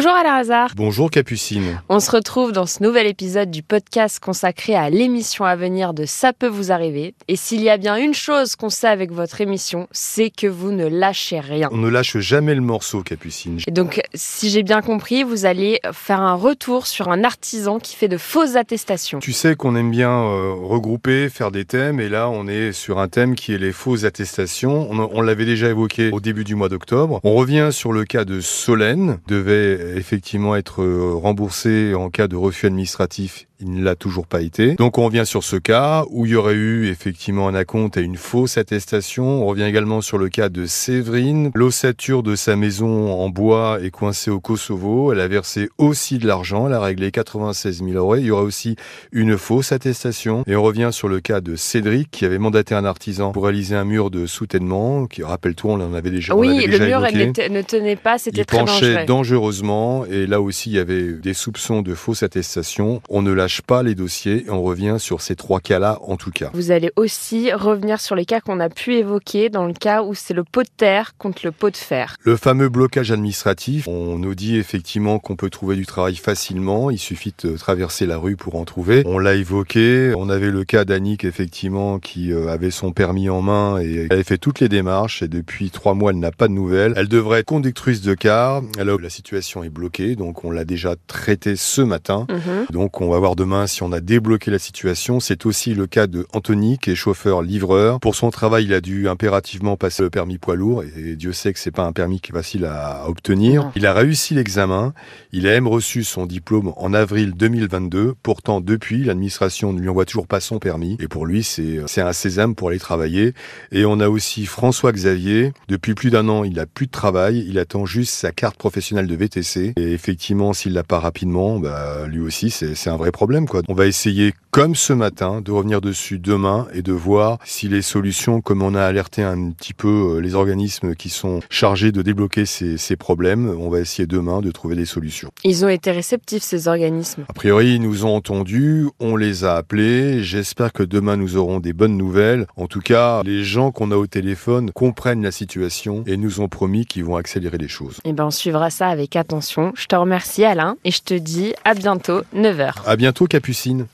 Bonjour Alain Hazard. Bonjour Capucine. On se retrouve dans ce nouvel épisode du podcast consacré à l'émission à venir de Ça peut vous arriver. Et s'il y a bien une chose qu'on sait avec votre émission, c'est que vous ne lâchez rien. On ne lâche jamais le morceau Capucine. Et donc, si j'ai bien compris, vous allez faire un retour sur un artisan qui fait de fausses attestations. Tu sais qu'on aime bien euh, regrouper, faire des thèmes, et là on est sur un thème qui est les fausses attestations. On, on l'avait déjà évoqué au début du mois d'octobre. On revient sur le cas de Solène, devait effectivement être euh, remboursé en cas de refus administratif il ne l'a toujours pas été. Donc on revient sur ce cas où il y aurait eu effectivement un acompte et une fausse attestation. On revient également sur le cas de Séverine. L'ossature de sa maison en bois est coincée au Kosovo. Elle a versé aussi de l'argent. Elle a réglé 96 000 euros. Il y aurait aussi une fausse attestation. Et on revient sur le cas de Cédric qui avait mandaté un artisan pour réaliser un mur de soutènement. Qui, rappelle-toi, on en avait déjà Oui, le mur ne tenait pas, c'était très penchait dangereusement. Et là aussi, il y avait des soupçons de fausse attestation. On ne l'a pas les dossiers et on revient sur ces trois cas-là en tout cas. Vous allez aussi revenir sur les cas qu'on a pu évoquer dans le cas où c'est le pot de terre contre le pot de fer. Le fameux blocage administratif, on nous dit effectivement qu'on peut trouver du travail facilement, il suffit de traverser la rue pour en trouver. On l'a évoqué, on avait le cas d'Annick effectivement qui euh, avait son permis en main et elle avait fait toutes les démarches et depuis trois mois elle n'a pas de nouvelles. Elle devrait être conductrice de car, alors la situation est bloquée donc on l'a déjà traité ce matin. Mhm. Donc on va voir demain si on a débloqué la situation. C'est aussi le cas de Anthony, qui est chauffeur-livreur. Pour son travail, il a dû impérativement passer le permis poids lourd, et Dieu sait que c'est pas un permis qui est facile à obtenir. Il a réussi l'examen. Il a même reçu son diplôme en avril 2022. Pourtant, depuis, l'administration ne lui envoie toujours pas son permis. Et pour lui, c'est, c'est un sésame pour aller travailler. Et on a aussi François Xavier. Depuis plus d'un an, il a plus de travail. Il attend juste sa carte professionnelle de VTC. Et effectivement, s'il l'a pas rapidement, bah, lui aussi, c'est, un vrai problème. On va essayer, comme ce matin, de revenir dessus demain et de voir si les solutions, comme on a alerté un petit peu euh, les organismes qui sont chargés de débloquer ces, ces problèmes, on va essayer demain de trouver des solutions. Ils ont été réceptifs, ces organismes A priori, ils nous ont entendus, on les a appelés. J'espère que demain, nous aurons des bonnes nouvelles. En tout cas, les gens qu'on a au téléphone comprennent la situation et nous ont promis qu'ils vont accélérer les choses. Eh ben, on suivra ça avec attention. Je te remercie, Alain, et je te dis à bientôt, 9h. À bientôt. Capucine.